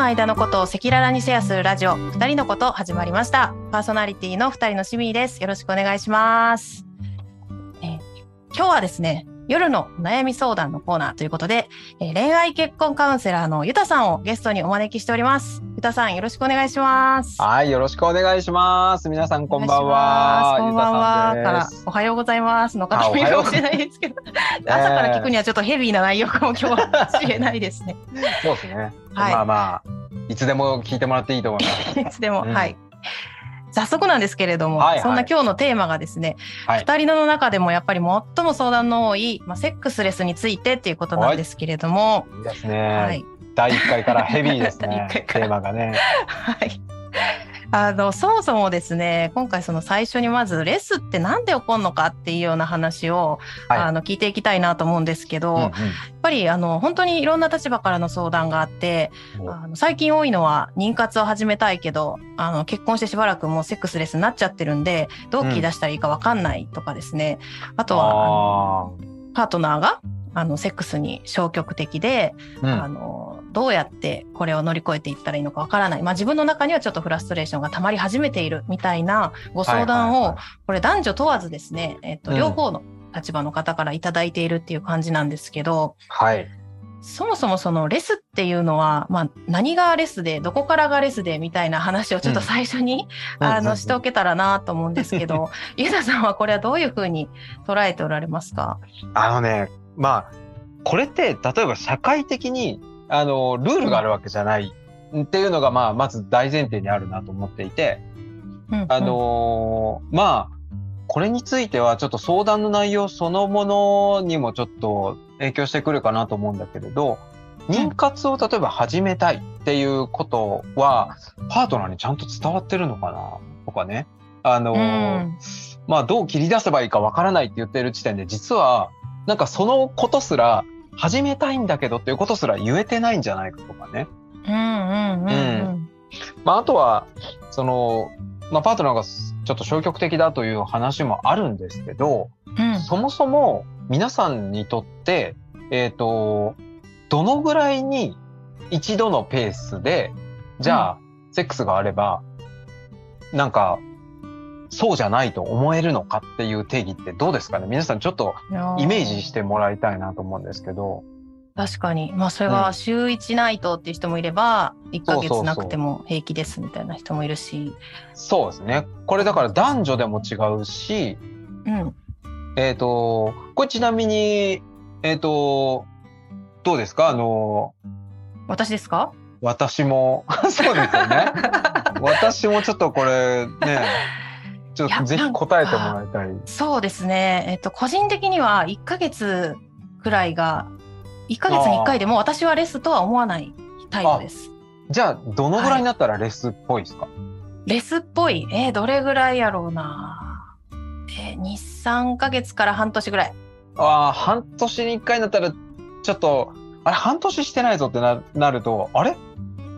の間のことを赤裸々にシェアするラジオ二人のこと始まりました。パーソナリティの二人のしみです。よろしくお願いします、えー今日はですね夜の悩み相談のコーナーということで、えー恋愛結婚カウンセラーのゆたさんをゲストにお招きしておりますゆたさんよろしくお願いしますはい、よろしくお願いします。皆さんこんばんは。こんばんはからおはようございますの方もいるかもしれないですけど 朝から聞くにはちょっとヘビーな内容かも今日はしれないですね そうですね。はいまあまあ、いつでも聞いてもらっていいと思います。いつでも、うんはい。早速なんですけれども、はいはいそんな今日のテーマがですね、はい。二人の中でもやっぱり最も相談の多い、まあ、セックスレスについてっていうことなんですけれども、いいですね。はい。第一回からヘビーです 第ねテーマがね。はい。あの、そもそもですね、今回その最初にまずレスってなんで起こるのかっていうような話を、はい。あの、聞いていきたいなと思うんですけど、うんやっぱりあの、本当にいろんな立場からの相談があって、う。んあの最近多いのは妊活を始めたいけどあの結婚してしばらくもうセックスレスになっちゃってるんでどう切り出したらいいか分かんないとかですね、あとはあパートナーがあのセックスに消極的で、ーうん。あのどうやってこれを乗り越えていったらいいのか分からない、まあ、自分の中にはちょっとフラストレーションが溜まり始めているみたいなご相談をこれ男女問わずですね、えっと、うん。両方の立場の方からいただいているっていう感じなんですけど、はい。そもそもそのレスっていうのは、まあ、何がレスでどこからがレスでみたいな話をちょっと最初に、あのしておけたらなと思うんですけどゆうたさんはこれはどういうふうに捉えておられますかあのね、まあ、これって、例えば社会的に、あの、ルールがあるわけじゃない。っていうのが、まあ、まず大前提にあるなと思っていて、あ、のーまあ、これについてはちょっと相談の内容そのものにもちょっと影響してくるかなと思うんだけれど、妊活を例えば始めたいっていうことは、パートナーにちゃんと伝わってるのかなとかね。あのうーん。まあどう切り出せばいいかわからないって言ってる時点で、実はなんかそのことすら始めたいんだけどっていうことすら言えてないんじゃないかとかね。うんうんうんうん。まあ、あとは、その、まあ、パートナーがちょっと消極的だという話もあるんですけど、うん。そもそも皆さんにとって、えっ、と、どのぐらいに一度のペースで、じゃあ、セックスがあれば、なんか、そうじゃないと思えるのかっていう定義ってどうですかね？皆さんちょっとイメージしてもらいたいなと思うんですけど。確かに。まあそれうんは週1ナイトっていう人もいれば1ヶ月なくても平気ですみたいな人もいるし。そうですね。これだから男女でも違うし、うん。えっ、と、これちなみに、えっ、と、どうですか？あの、私ですか？私も、そうですよね。私もちょっとこれね、ちょっとぜひ答えてもらいたい。そうですね。えっと、個人的には1ヶ月くらいが、1ヶ月に1回でも私はレスとは思わないタイプです。じゃあ、どのぐらいになったらレスっぽいですか、レスっぽい。えーどれぐらいやろうな。えー、2、3ヶ月から半年ぐらい。ああ、半年に一回になったら、ちょっと、あれ、半年してないぞってななると、あれ？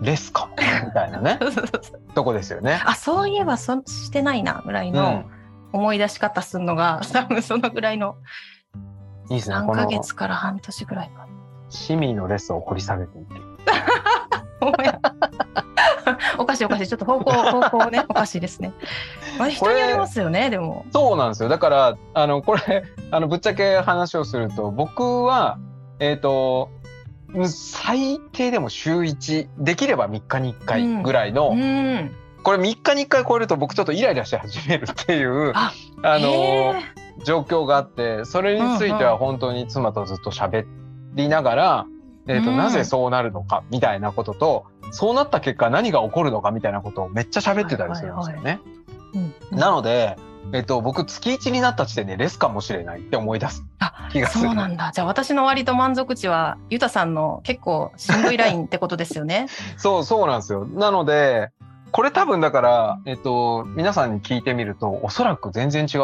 レスか？もみたいなね、とこですよね。あ、そういえばそしてないな、ぐらいうのん。思い出し方するのが、多分そのぐらいのいいですね。3この、ヶ月から半年ぐらいかな。市民のレスを掘り下げていって。おかしいおかしい。ちょっと方向、方向ね、おかしいですね。まあ、人によりますよね、でも。そうなんですよ。だから、あの、これ、あの、ぶっちゃけ話をすると、僕は、えっ、と、うん最低でも週1、できれば3日に1回ぐらいの、うん。これ3日に1回超えると僕ちょっとイライラし始めるっていう、あの、ー状況があって、それについては本当に妻とずっと喋りながら、えっ、と、うん。なぜそうなるのかみたいなことと、そうなった結果何が起こるのかみたいなことをめっちゃ喋ってたりするんですよね。うん。なので、えっと、僕月1になった時点でレスかもしれないって思い出すあ気がする。そうなんだ。じゃあ私の割と満足値は、ゆたさんの結構しんどいラインってことですよね。そう、そうなんですよ。なので、これ多分だから、えっと、皆さんに聞いてみると、おそらく全然違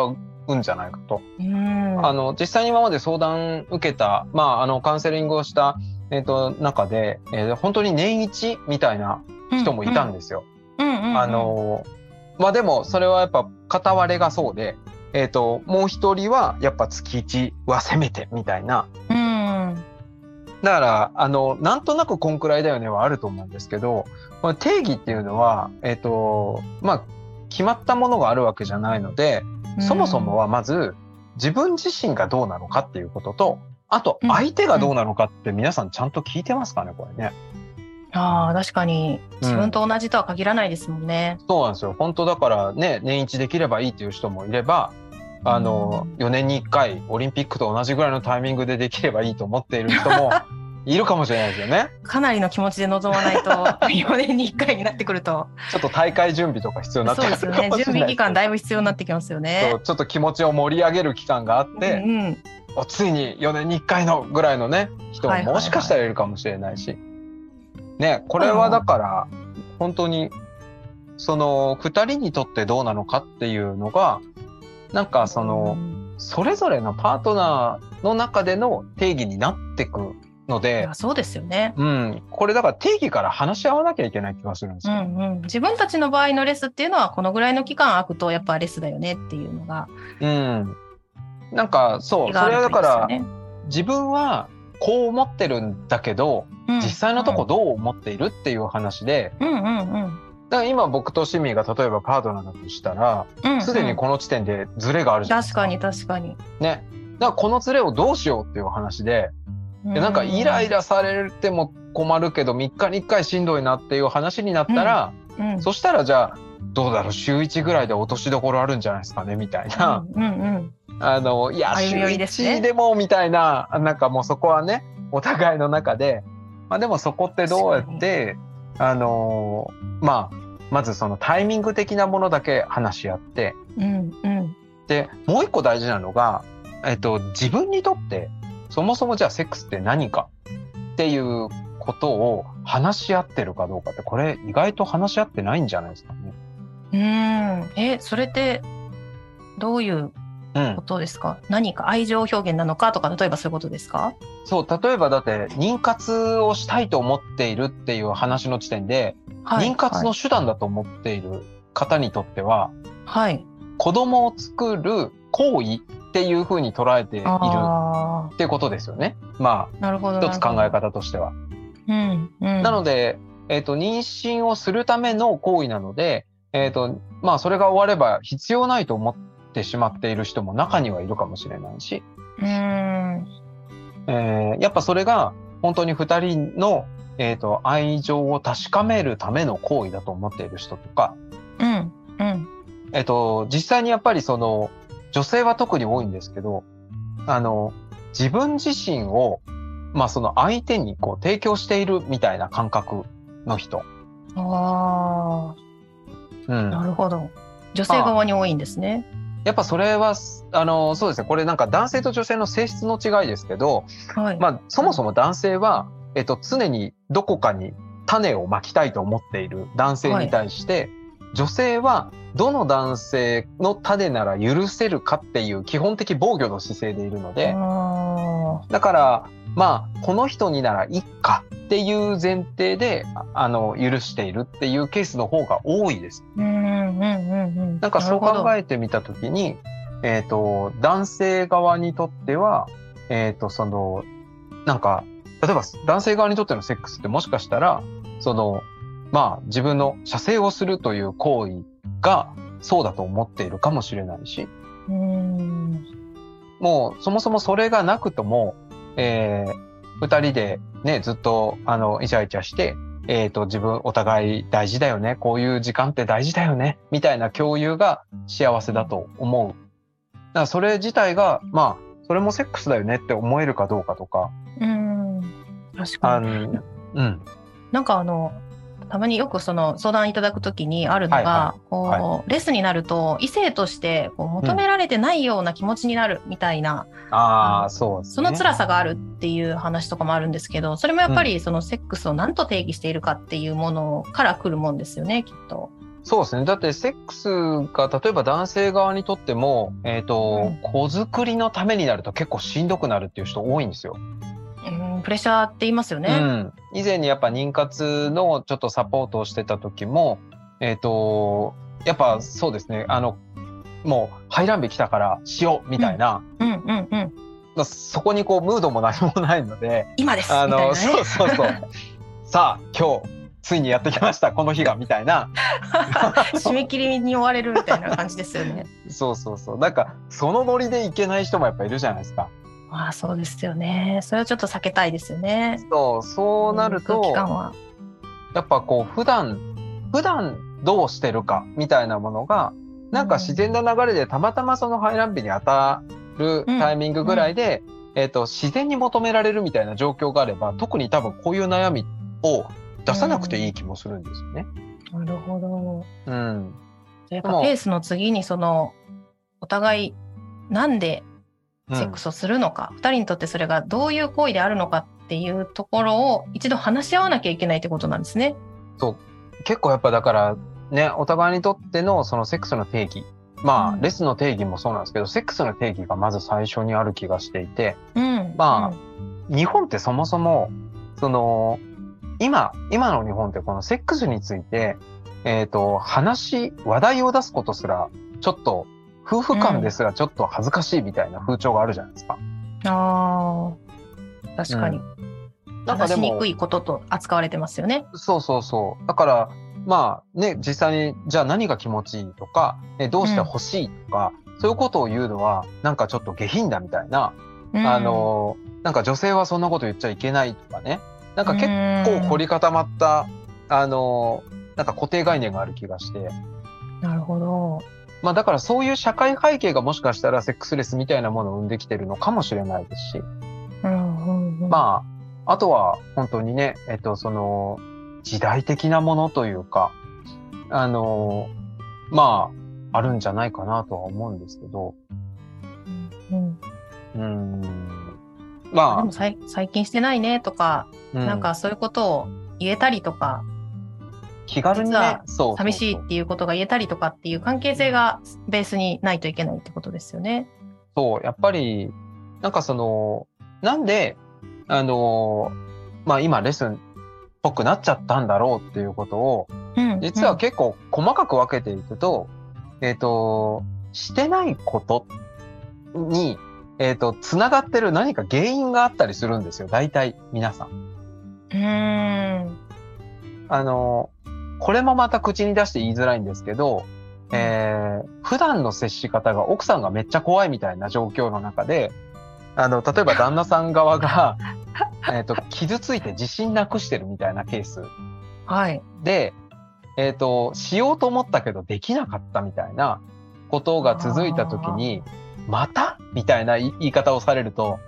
うんじゃないかと。うん。あの、実際に今まで相談受けた、まあ、あの、カウンセリングをした、えっと、中で、えー本当に年一みたいな人もいたんですよ。うんうんうんあ、の、まあでも、それはやっぱ片割れがそうで、えっ、と、もう一人はやっぱ月一はせめてみたいなうん。だから、あの、なんとなくこんくらいだよねはあると思うんですけど、この定義っていうのは、えっ、ー、と、まあ、決まったものがあるわけじゃないので、そもそもはまず、自分自身がどうなのかっていうことと、あと、相手がどうなのかって皆さんちゃんと聞いてますかね、これね。ああ、確かに。自分と同じとは限らないですもんね、うん、そうなんですよ。本当だからね、年一できればいいっていう人もいれば、あの、うん、4年に1回オリンピックと同じぐらいのタイミングでできればいいと思っている人もいるかもしれないですよね。かなりの気持ちで臨まないと、4年に1回になってくると。ちょっと大会準備とか必要になってくるそうですよね。準備期間だいぶ必要になってきますよね。ちょっと気持ちを盛り上げる期間があって、うんうん、おついに4年に1回のぐらいのね、人ももしかしたらいるかもしれないし。ね、これはだから、本当に、その、2人にとってどうなのかっていうのが、なんかその、それぞれのパートナーの中での定義になってくので、そうですよね。うん。これだから定義から話し合わなきゃいけない気がするんですよ。うんうん。自分たちの場合のレスっていうのは、このぐらいの期間空くとやっぱレスだよねっていうのが。うん。なんか、そう、それはだから、自分はこう思ってるんだけど、うん、実際のとこどう思っているっていう話で、うんうんうん。だから今僕とシミが例えばパートナーだとしたら、す、で、にこの時点でズレがあるじゃないですか。確かに確かに。ね。だからこのズレをどうしようっていう話で、でなんかイライラされても困るけど3日に1回しんどいなっていう話になったら、うんうん、そしたらじゃあどうだろう週1ぐらいで落としどころあるんじゃないですかねみたいな。うんうんうんあの、いや、週1でもみたいな、なんかもうそこはね、お互いの中で、まあでもそこってどうやって、あのまあ、まずそのタイミング的なものだけ話し合って、うんうん、で、もう一個大事なのが、えっと、自分にとってそもそもじゃあセックスって何か？っていうことを話し合ってるかどうかってこれ意外と話し合ってないんじゃないですかね。うん。えそれってどういうことですか、うん、何か愛情表現なのかとか例えばそういうことですか？そう例えばだって妊活をしたいと思っているっていう話の時点で、はい、妊活の手段だと思っている方にとっては、はい、子供を作る行為っていうふうに捉えているっていうことですよね。まあ、なるほど一つ考え方としては。うんうん、なので、えっ、ー、と、妊娠をするための行為なので、えっ、ー、と、まあ、それが終われば必要ないと思ってしまっている人も中にはいるかもしれないし、うんえー、やっぱそれが本当に二人の、えっ、ー、と、愛情を確かめるための行為だと思っている人とか、うんうん、えっ、と、実際にやっぱりその、女性は特に多いんですけど、あの、自分自身を、まあその相手にこう提供しているみたいな感覚の人。ああ。うん。なるほど。女性側に多いんですね。やっぱそれは、あの、そうですね。これなんか男性と女性の性質の違いですけど、はい、まあそもそも男性は、えっと、常にどこかに種をまきたいと思っている男性に対して、はい、女性はどの男性の種なら許せるかっていう基本的防御の姿勢でいるので、だから、まあ、この人にならいいかっていう前提で、あの、許しているっていうケースの方が多いです。なんかそう考えてみたときに、えっ、ー、と、男性側にとっては、えっ、ー、と、その、なんか、例えば男性側にとってのセックスってもしかしたら、その、まあ自分の射精をするという行為がそうだと思っているかもしれないし、うん。もうそもそもそれがなくとも、えー、二人でね、ずっとあのイチャイチャして、えっ、ー、と自分お互い大事だよね、こういう時間って大事だよね、みたいな共有が幸せだと思う。だからそれ自体が、まあ、それもセックスだよねって思えるかどうかとか。うん、確かに。うん。なんかあの、たまによくその相談いただくときにあるのが、はいはい、こう、はい、レスになると異性としてこう求められてないような気持ちになるみたいな、うん、ああそう、ね、その辛さがあるっていう話とかもあるんですけどそれもやっぱりそのセックスを何と定義しているかっていうものからくるもんですよねきっと。そうですね。だって、セックスが、例えば男性側にとっても、えっ、ー、と、うん、子作りのためになると結構しんどくなるっていう人多いんですよ。うん、プレッシャーって言いますよね。うん。以前にやっぱ妊活のちょっとサポートをしてた時も、えっ、ー、と、やっぱそうですね、あの、もう排卵日来たからしようみたいな、うんうんうん。そこにこうムードも何もないので。今です。あの、みたいなね。そうそうそう。さあ今日ついにやってきました。この日がみたいな。締め切りに追われるみたいな感じですよね。そうそうそう。なんかそのノリでいけない人もやっぱいるじゃないですか。まあそうですよね。それはちょっと避けたいですよね。そうそうなると。やっぱこう普段普段どうしてるかみたいなものがなんか自然な流れでたまたまその排卵日に当たるタイミングぐらいで、えー、と自然に求められるみたいな状況があれば特に多分こういう悩みを出さなくていい気もするんですよね。なるほど。うん、やっぱペースの次にそのお互いなんでセックスをするのか、二、人にとってそれがどういう行為であるのかっていうところを一度話し合わなきゃいけないってことなんですね。結構やっぱだからねお互いにとってのそのセックスの定義。まあ、うん。レスの定義もそうなんですけどセックスの定義がまず最初にある気がしていて。うん。ま日本ってそもそもその今今の日本ってこのセックスについてえっ、と話話題を出すことすらちょっと夫婦間ですらちょっと恥ずかしいみたいな風潮があるじゃないですか。うん、ああ、確かに。なんかでしにくいことと扱われてますよね。そうそうそう。だから、まあね、実際に、じゃあ何が気持ちいいとか、えどうして欲しいとか、そういうことを言うのは、なんかちょっと下品だみたいな、うんあ、の、なんか女性はそんなこと言っちゃいけないとかね、なんか結構凝り固まった、あの、なんか固定概念がある気がして、なるほど。まあだからそういう社会背景がもしかしたらセックスレスみたいなものを生んできてるのかもしれないですし、うんうんうん、まあ、あとは本当にね、えっと、その、時代的なものというか、あの、まあ、あるんじゃないかなとは思うんですけど、うんうん、うーん、でまも最近してないねとか、あ、うなんかそういうことを言えたりとか、気軽に実はね、寂しいっていうことが言えたりとかっていう関係性がベースにないといけないってことですよね。そう、やっぱり、なんかその、なんで、あの、まあ今レッスンっぽくなっちゃったんだろうっていうことを、うん実は結構細かく分けていくと、えっ、と、してないことに、えっ、と、つながってる何か原因があったりするんですよ。大体、皆さん。うーん。あの、これもまた口に出して言いづらいんですけど、えー普段の接し方が奥さんがめっちゃ怖いみたいな状況の中で、あの、例えば 旦那さん側が、えっと、傷ついて自信なくしてるみたいなケースはい。で、えっ、と、しようと思ったけどできなかったみたいなことが続いたときに、またみたいな言い方をされると、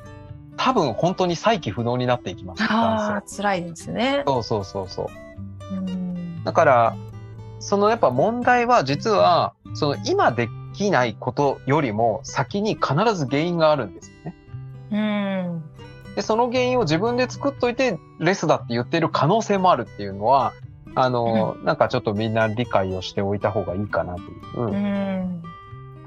多分本当に再起不能になっていきます。ああ、男辛いですね性。そうそうそうそう。うんだから、そのやっぱ問題は実は、その今できないことよりも先に必ず原因があるんですよね。うん。で、その原因を自分で作っといて、レスだって言ってる可能性もあるっていうのは、あの、なんかちょっとみんな理解をしておいた方がいいかなという。うん。うん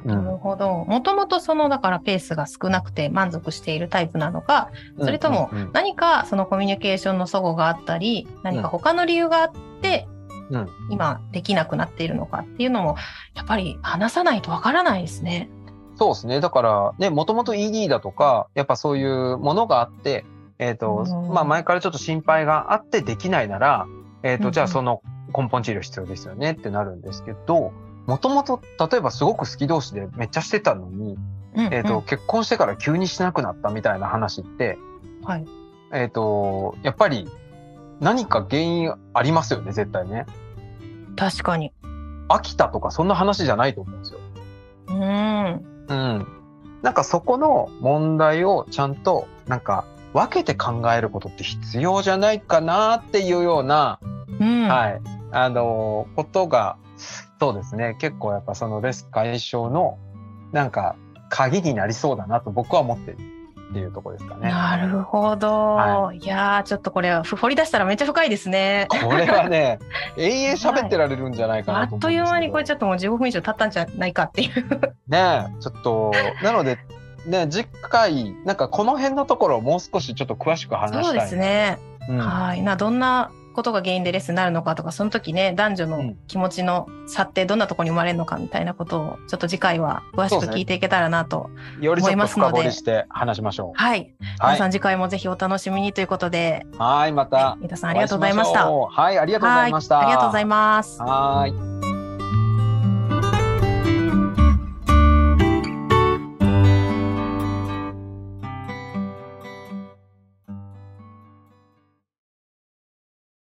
なるほど。もともとその、だからペースが少なくて満足しているタイプなのか、それともうんうん何かそのコミュニケーションの齟齬があったり、何か他の理由があって、うん今できなくなっているのかっていうのも、やっぱり話さないとわからないですね。そうですね。だから、ね、もともと ED だとか、やっぱそういうものがあって、えっ、と、うんまあ前からちょっと心配があってできないなら、えっ、と、うんうんじゃあその根本治療必要ですよねってなるんですけど、もともと、例えばすごく好き同士でめっちゃしてたのに、うんえっ、と、結婚してから急にしなくなったみたいな話って、うんはい。えっ、と、やっぱり何か原因ありますよね、絶対ね。確かに。飽きたとかそんな話じゃないと思うんですよ。うん。うん。なんかそこの問題をちゃんとなんか分けて考えることって必要じゃないかなっていうような、うん。はい。あのーことが、そうですね。結構やっぱそのレス解消のなんか鍵になりそうだなと僕は思ってるっていうところですかね。なるほど。、はいやー、ちょっとこれは掘り出したらめっちゃ深いですね。これはね、永遠喋ってられるんじゃないかあなと思うんですけど。っという間にこれちょっともう15分以上経ったんじゃないかっていう。ねえ、ちょっと、なので、ね、次回、なんかこの辺のところをもう少しちょっと詳しく話したい。そうですね。うん。はい。な、どんなことが原因でレッスンになるのかとか、その時ね、男女の気持ちの差ってどんなところに生まれるのかみたいなことを、ちょっと次回は詳しく聞いていけたらなと思いますので。よりして話しましょう。はい。皆さん次回もぜひお楽しみにということで。はい、また。皆さんありがとうございました。はい、ありがとうございました。ありがとうございます。はい。